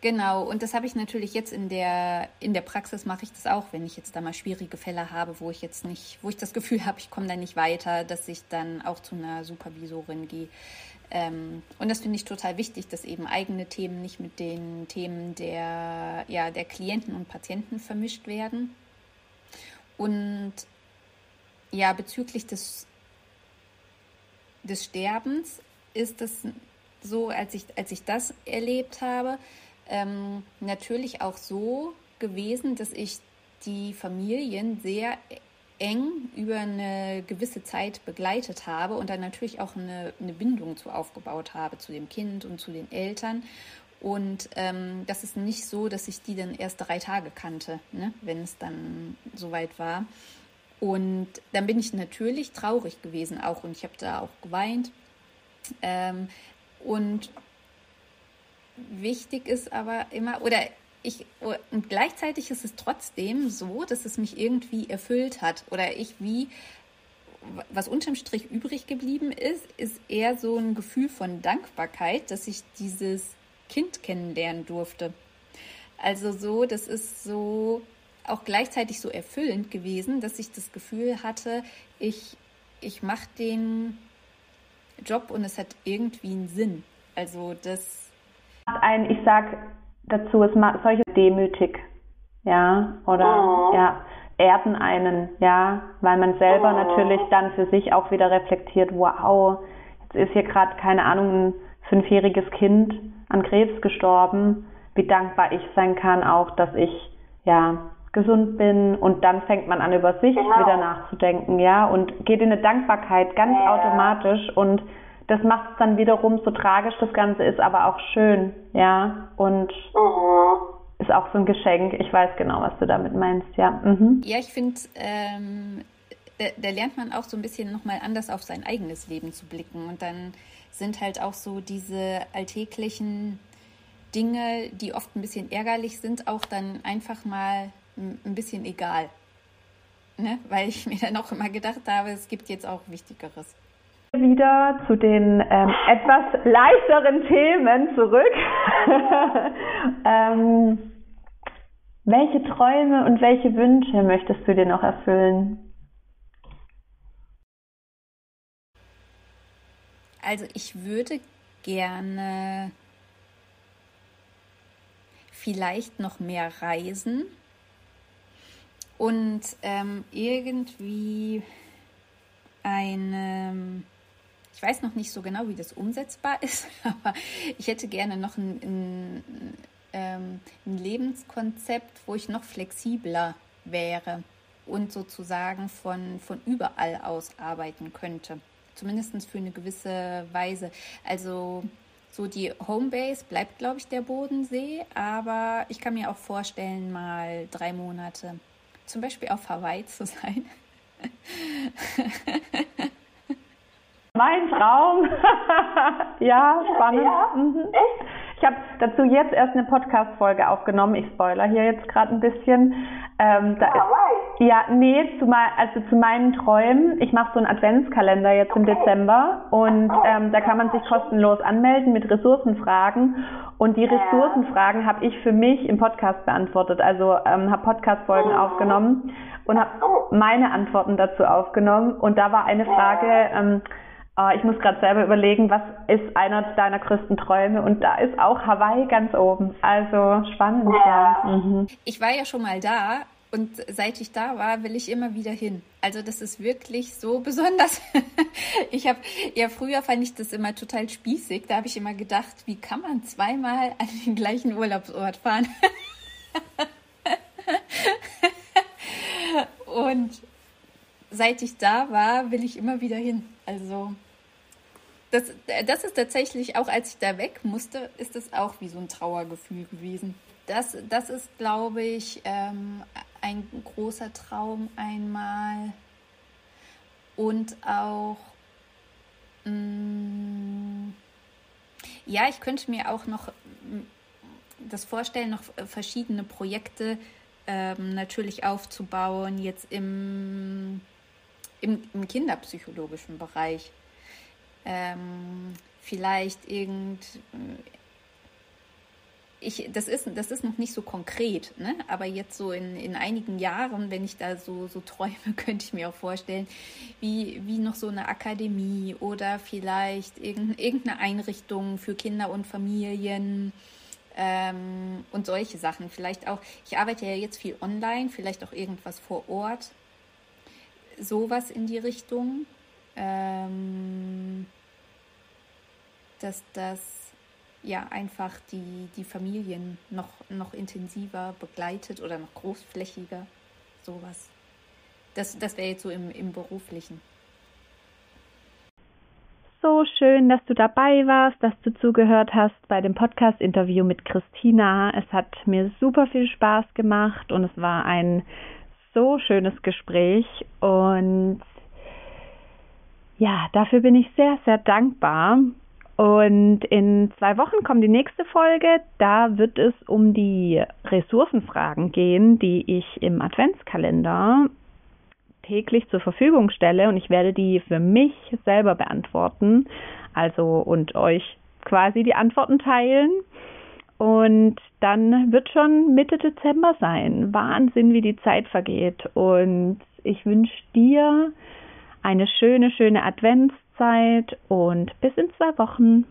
Genau, und das habe ich natürlich jetzt in der, in der Praxis mache ich das auch, wenn ich jetzt da mal schwierige Fälle habe, wo ich jetzt nicht, wo ich das Gefühl habe, ich komme da nicht weiter, dass ich dann auch zu einer Supervisorin gehe. Ähm, und das finde ich total wichtig, dass eben eigene Themen nicht mit den Themen der, ja, der Klienten und Patienten vermischt werden. Und ja, bezüglich des, des Sterbens ist das so, als ich, als ich das erlebt habe, ähm, natürlich auch so gewesen, dass ich die Familien sehr eng über eine gewisse Zeit begleitet habe und dann natürlich auch eine, eine Bindung zu aufgebaut habe zu dem Kind und zu den Eltern. Und ähm, das ist nicht so, dass ich die dann erst drei Tage kannte, ne, wenn es dann soweit war. Und dann bin ich natürlich traurig gewesen auch und ich habe da auch geweint. Ähm, und wichtig ist aber immer, oder ich, und gleichzeitig ist es trotzdem so, dass es mich irgendwie erfüllt hat oder ich wie, was unterm Strich übrig geblieben ist, ist eher so ein Gefühl von Dankbarkeit, dass ich dieses Kind kennenlernen durfte. Also so, das ist so auch gleichzeitig so erfüllend gewesen, dass ich das Gefühl hatte, ich, ich mache den Job und es hat irgendwie einen Sinn. Also das. Ein, ich sag dazu, es macht solche demütig, ja, oder oh. ja, erden einen, ja, weil man selber oh. natürlich dann für sich auch wieder reflektiert, wow, jetzt ist hier gerade, keine Ahnung, ein fünfjähriges Kind an Krebs gestorben, wie dankbar ich sein kann auch, dass ich ja gesund bin und dann fängt man an über sich genau. wieder nachzudenken, ja, und geht in eine Dankbarkeit ganz ja. automatisch und das macht es dann wiederum so tragisch, das Ganze ist aber auch schön, ja, und mhm. ist auch so ein Geschenk. Ich weiß genau, was du damit meinst, ja. Mhm. Ja, ich finde, ähm, da, da, lernt man auch so ein bisschen nochmal anders auf sein eigenes Leben zu blicken und dann sind halt auch so diese alltäglichen Dinge, die oft ein bisschen ärgerlich sind, auch dann einfach mal ein bisschen egal. Ne? Weil ich mir dann auch immer gedacht habe, es gibt jetzt auch Wichtigeres. Wieder zu den ähm, etwas leichteren Themen zurück. *laughs* ähm, welche Träume und welche Wünsche möchtest du dir noch erfüllen? Also ich würde gerne vielleicht noch mehr reisen und ähm, irgendwie eine, ich weiß noch nicht so genau, wie das umsetzbar *laughs* ist, aber ich hätte gerne noch ein, ein, ähm, ein Lebenskonzept, wo ich noch flexibler wäre und sozusagen von, von überall aus arbeiten könnte. Zumindest für eine gewisse Weise. Also so die Homebase bleibt, glaube ich, der Bodensee, aber ich kann mir auch vorstellen, mal drei Monate zum Beispiel auf Hawaii zu sein. mein Traum. *laughs* ja, spannend. Ja, mhm. Ich habe dazu jetzt erst eine Podcast-Folge aufgenommen. Ich spoiler hier jetzt gerade ein bisschen. Ähm, da ist, ja, nee, zu, mein, also zu meinen Träumen. Ich mache so einen Adventskalender jetzt okay. im Dezember und ähm, da kann man sich kostenlos anmelden mit Ressourcenfragen. Und die Ressourcenfragen habe ich für mich im Podcast beantwortet. Also ähm, habe Podcast-Folgen oh. aufgenommen und habe meine Antworten dazu aufgenommen. Und da war eine Frage, ähm, äh, ich muss gerade selber überlegen, was ist einer deiner größten Träume? Und da ist auch Hawaii ganz oben. Also spannend. Ja. ja. Mhm. Ich war ja schon mal da und seit ich da war, will ich immer wieder hin. Also das ist wirklich so besonders. *laughs* ich habe ja früher fand ich das immer total spießig. Da habe ich immer gedacht, wie kann man zweimal an den gleichen Urlaubsort fahren? *laughs* und seit ich da war, will ich immer wieder hin. Also das, das ist tatsächlich, auch als ich da weg musste, ist es auch wie so ein Trauergefühl gewesen. Das, das ist, glaube ich, ähm, ein großer Traum einmal. Und auch, mh, mm, ja, ich könnte mir auch noch mm, das vorstellen, noch verschiedene Projekte ähm, natürlich aufzubauen, jetzt im, im, im kinderpsychologischen Bereich ähm, vielleicht irgend ich, das, ist, das ist noch nicht so konkret, ne? aber jetzt so in, in einigen Jahren, wenn ich da so, so träume, *laughs* könnte ich mir auch vorstellen, wie, wie noch so eine Akademie oder vielleicht irgendeine Einrichtung für Kinder und Familien ähm, und solche Sachen. Vielleicht auch, ich arbeite ja jetzt viel online, vielleicht auch irgendwas vor Ort, sowas in die Richtung. Ähm, dass das ja einfach die, die Familien noch, noch intensiver begleitet oder noch großflächiger, sowas. Das, das wäre jetzt so im, im beruflichen. So schön, dass du dabei warst, dass du zugehört hast bei dem Podcast-Interview mit Christina. Es hat mir super viel Spaß gemacht und es war ein so schönes Gespräch und ja, dafür bin ich sehr, sehr dankbar. Und in zwei Wochen kommt die nächste Folge. Da wird es um die Ressourcenfragen gehen, die ich im Adventskalender täglich zur Verfügung stelle. Und ich werde die für mich selber beantworten. Also und euch quasi die Antworten teilen. Und dann wird schon Mitte Dezember sein. Wahnsinn, wie die Zeit vergeht. Und ich wünsche dir eine schöne, schöne Zeit und bis in zwei Wochen.